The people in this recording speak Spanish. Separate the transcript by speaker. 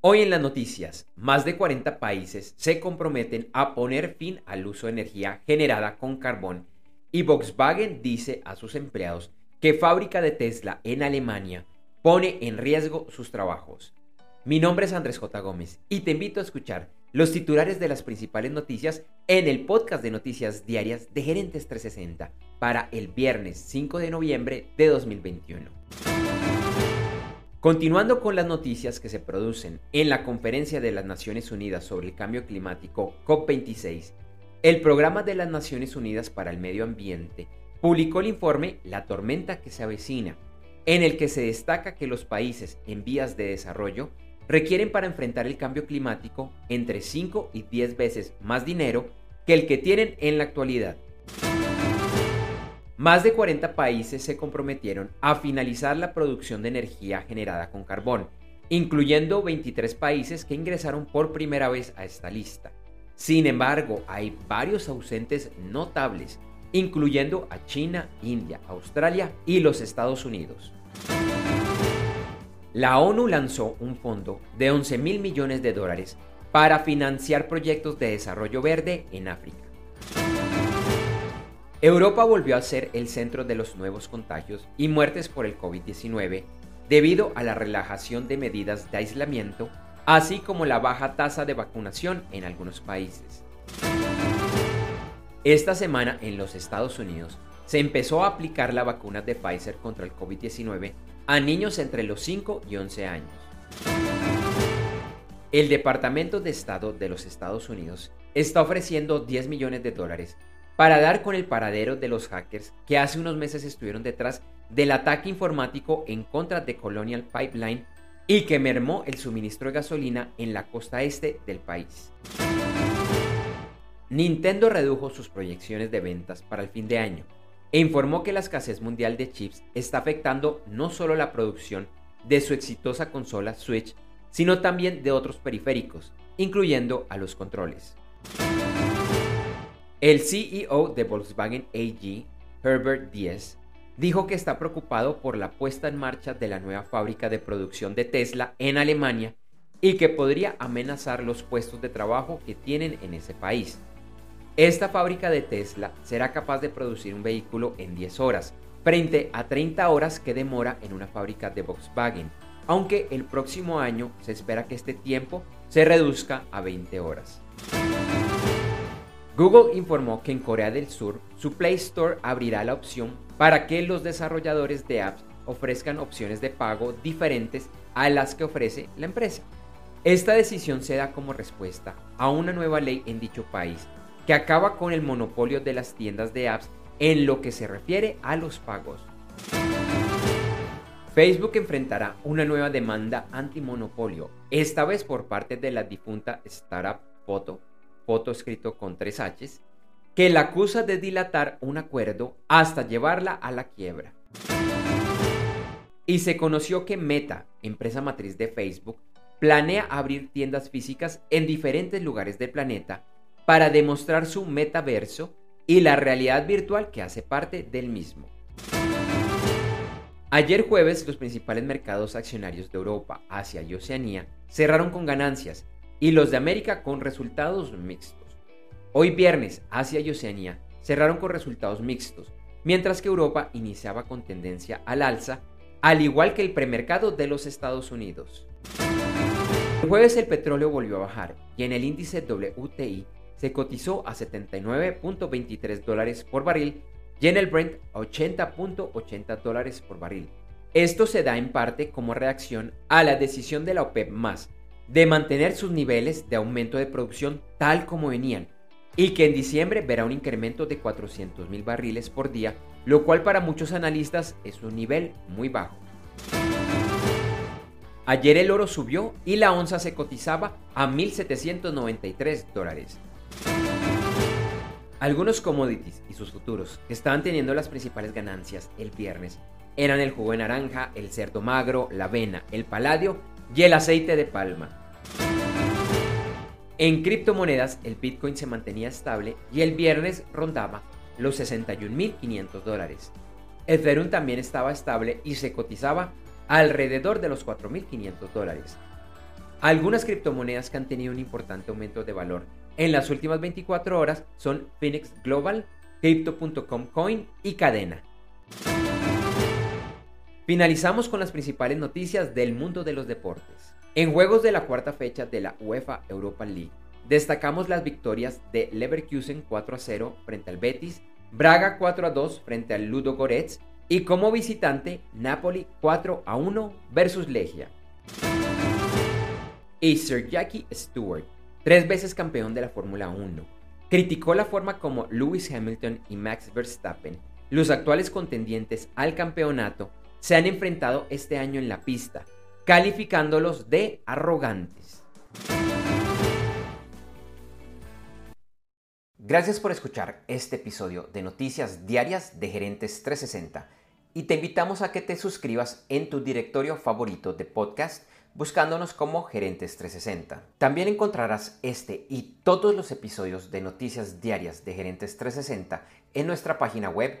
Speaker 1: Hoy en las noticias, más de 40 países se comprometen a poner fin al uso de energía generada con carbón y Volkswagen dice a sus empleados que fábrica de Tesla en Alemania pone en riesgo sus trabajos. Mi nombre es Andrés J. Gómez y te invito a escuchar los titulares de las principales noticias en el podcast de noticias diarias de Gerentes 360 para el viernes 5 de noviembre de 2021. Continuando con las noticias que se producen en la Conferencia de las Naciones Unidas sobre el Cambio Climático COP26, el Programa de las Naciones Unidas para el Medio Ambiente publicó el informe La tormenta que se avecina, en el que se destaca que los países en vías de desarrollo requieren para enfrentar el cambio climático entre 5 y 10 veces más dinero que el que tienen en la actualidad. Más de 40 países se comprometieron a finalizar la producción de energía generada con carbón, incluyendo 23 países que ingresaron por primera vez a esta lista. Sin embargo, hay varios ausentes notables, incluyendo a China, India, Australia y los Estados Unidos. La ONU lanzó un fondo de 11 mil millones de dólares para financiar proyectos de desarrollo verde en África. Europa volvió a ser el centro de los nuevos contagios y muertes por el COVID-19 debido a la relajación de medidas de aislamiento, así como la baja tasa de vacunación en algunos países. Esta semana en los Estados Unidos se empezó a aplicar la vacuna de Pfizer contra el COVID-19 a niños entre los 5 y 11 años. El Departamento de Estado de los Estados Unidos está ofreciendo 10 millones de dólares para dar con el paradero de los hackers que hace unos meses estuvieron detrás del ataque informático en contra de Colonial Pipeline y que mermó el suministro de gasolina en la costa este del país. Nintendo redujo sus proyecciones de ventas para el fin de año e informó que la escasez mundial de chips está afectando no solo la producción de su exitosa consola Switch, sino también de otros periféricos, incluyendo a los controles. El CEO de Volkswagen AG, Herbert Diess, dijo que está preocupado por la puesta en marcha de la nueva fábrica de producción de Tesla en Alemania y que podría amenazar los puestos de trabajo que tienen en ese país. Esta fábrica de Tesla será capaz de producir un vehículo en 10 horas, frente a 30 horas que demora en una fábrica de Volkswagen, aunque el próximo año se espera que este tiempo se reduzca a 20 horas. Google informó que en Corea del Sur su Play Store abrirá la opción para que los desarrolladores de apps ofrezcan opciones de pago diferentes a las que ofrece la empresa. Esta decisión se da como respuesta a una nueva ley en dicho país que acaba con el monopolio de las tiendas de apps en lo que se refiere a los pagos. Facebook enfrentará una nueva demanda antimonopolio, esta vez por parte de la difunta startup Photo foto escrito con tres H's, que la acusa de dilatar un acuerdo hasta llevarla a la quiebra. Y se conoció que Meta, empresa matriz de Facebook, planea abrir tiendas físicas en diferentes lugares del planeta para demostrar su metaverso y la realidad virtual que hace parte del mismo. Ayer jueves los principales mercados accionarios de Europa, Asia y Oceanía cerraron con ganancias y los de América con resultados mixtos. Hoy viernes, Asia y Oceanía cerraron con resultados mixtos, mientras que Europa iniciaba con tendencia al alza, al igual que el premercado de los Estados Unidos. El jueves el petróleo volvió a bajar y en el índice WTI se cotizó a 79.23 dólares por barril y en el Brent a 80.80 dólares por barril. Esto se da en parte como reacción a la decisión de la OPEP de mantener sus niveles de aumento de producción tal como venían y que en diciembre verá un incremento de 400 mil barriles por día, lo cual para muchos analistas es un nivel muy bajo. Ayer el oro subió y la onza se cotizaba a 1.793 dólares. Algunos commodities y sus futuros que estaban teniendo las principales ganancias el viernes eran el jugo de naranja, el cerdo magro, la avena, el paladio y el aceite de palma. En criptomonedas, el Bitcoin se mantenía estable y el viernes rondaba los 61.500 dólares. Ethereum también estaba estable y se cotizaba alrededor de los 4.500 dólares. Algunas criptomonedas que han tenido un importante aumento de valor en las últimas 24 horas son Phoenix Global, Crypto.com Coin y Cadena. Finalizamos con las principales noticias del mundo de los deportes. En juegos de la cuarta fecha de la UEFA Europa League, destacamos las victorias de Leverkusen 4 a 0 frente al Betis, Braga 4 a 2 frente al Ludo Goretz y como visitante Napoli 4 a 1 versus Legia y Sir Jackie Stewart, tres veces campeón de la Fórmula 1, criticó la forma como Lewis Hamilton y Max Verstappen, los actuales contendientes al campeonato, se han enfrentado este año en la pista, calificándolos de arrogantes. Gracias por escuchar este episodio de Noticias Diarias de Gerentes 360 y te invitamos a que te suscribas en tu directorio favorito de podcast buscándonos como Gerentes 360. También encontrarás este y todos los episodios de noticias diarias de Gerentes 360 en nuestra página web